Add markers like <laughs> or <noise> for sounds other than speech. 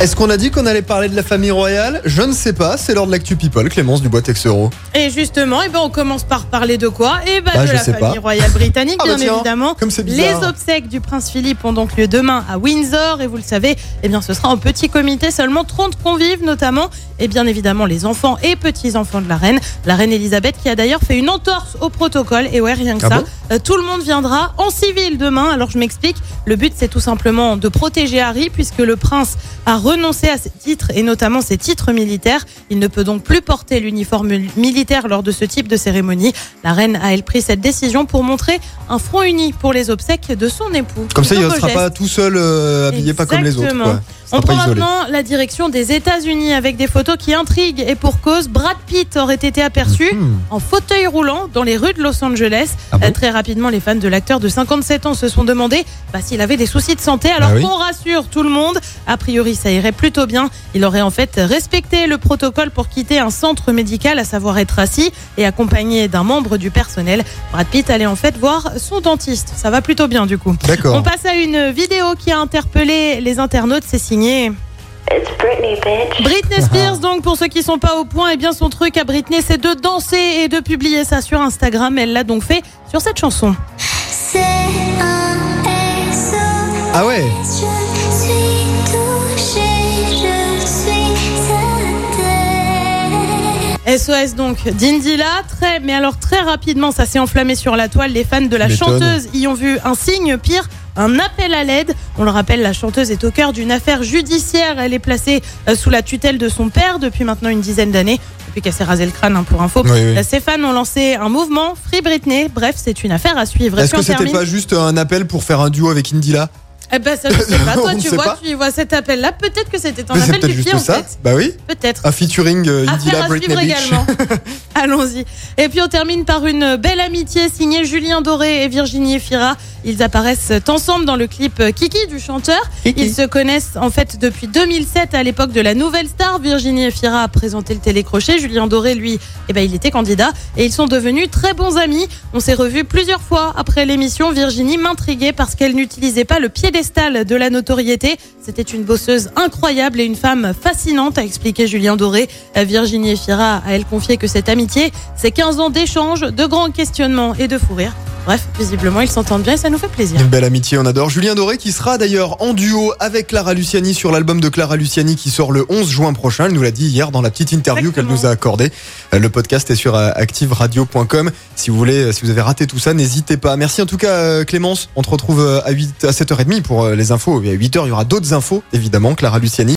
Est-ce qu'on a dit qu'on allait parler de la famille royale Je ne sais pas, c'est l'heure de l'actu people, Clémence Dubois Texero. Et justement, eh ben, on commence par parler de quoi Eh ben, Bah, de la famille pas. royale britannique, <laughs> Ah bah bien tiens, évidemment. comme c'est Les obsèques du prince Philippe ont donc lieu demain à Windsor. Et vous le savez, eh bien, ce sera en petit comité, seulement 30 convives notamment. Et bien évidemment, les enfants et petits-enfants de la reine. La reine Elisabeth qui a d'ailleurs fait une entorse au protocole. Et ouais, rien que Ah ça. bon Euh, tout le monde viendra en civil demain. Alors je m'explique. Le but, c'est tout simplement de protéger Harry puisque le prince a renoncé à ses titres et notamment ses titres militaires. Il ne peut donc plus porter l'uniforme militaire lors de ce type de cérémonie. La reine a elle pris cette décision pour montrer un front uni pour les obsèques de son époux. Comme ça, il ne sera geste. pas tout seul, euh, habillé pas comme les autres. Quoi. On prend maintenant la direction des États-Unis avec des photos qui intriguent et pour cause, Brad Pitt aurait été aperçu Hmm. en fauteuil roulant dans les rues de Los Angeles. Ah bon Euh, très rapidement, les fans de l'acteur de 57 ans se sont demandé bah, s'il avait des soucis de santé. Alors Ah oui. qu'on rassure tout le monde, a priori ça irait plutôt bien. Il aurait en fait respecté le protocole pour quitter un centre médical, à savoir être assis et accompagné d'un membre du personnel. Brad Pitt allait en fait voir son dentiste. Ça va plutôt bien du coup. On passe à une vidéo qui a interpellé les internautes. C'est signé It's Britney, bitch. Britney Spears. Donc, pour ceux qui sont pas au point, eh bien, son truc à Britney, c'est de danser et de publier ça sur Instagram. Elle l'a donc fait sur cette chanson. Ah ouais Je suis touchée, je suis atteinte. SOS donc d'Indila. Très, mais alors très rapidement, ça s'est enflammé sur la toile. Les fans de la chanteuse y ont vu un signe pire. Un appel à l'aide. On le rappelle, la chanteuse est au cœur d'une affaire judiciaire. Elle est placée euh, sous la tutelle de son père depuis maintenant une dizaine d'années. Depuis qu'elle s'est rasé le crâne, hein, pour info. Oui, oui. Euh, Ses fans ont lancé un mouvement Free Britney. Bref, c'est une affaire à suivre. Est-ce que c'était pas juste un appel pour faire un duo avec Indila? Eh ben, ça, je sais pas. <laughs> Toi, tu vois, pas. tu y vois cet appel-là. Peut-être que c'était un Mais appel du pied, en ça fait. Bah oui. Peut-être. Un featuring euh, Indila à Britney suivre Beach. également. <laughs> Allons-y. Et puis on termine par une belle amitié signée Julien Doré et Virginie Efira. Ils apparaissent ensemble dans le clip Kiki du chanteur. Ils se connaissent en fait depuis 2007 à l'époque de la nouvelle star. Virginie Efira a présenté le télécrochet. Julien Doré, lui, eh ben, il était candidat. Et ils sont devenus très bons amis. On s'est revus plusieurs fois après l'émission. Virginie m'intriguait parce qu'elle n'utilisait pas le piédestal de la notoriété. C'était une bosseuse incroyable et une femme fascinante, a expliqué Julien Doré. Euh, Virginie Efira a elle confié que cette amitié, c'est 15 ans d'échanges, de grands questionnements et de fou rire. Bref, visiblement, ils s'entendent bien et ça nous fait plaisir. Une belle amitié, on adore. Julien Doré qui sera d'ailleurs en duo avec Clara Luciani sur l'album de Clara Luciani qui sort le 11 juin prochain. Elle nous l'a dit hier dans la petite interview qu'elle nous a accordée. Euh, Le podcast est sur euh, activeradio.com. Si vous voulez, euh, si vous avez raté tout ça, n'hésitez pas. Merci en tout cas Clémence. On te retrouve à 8 à 7h30 pour les infos. Et à 8h, il y aura d'autres infos évidemment. Clara Luciani.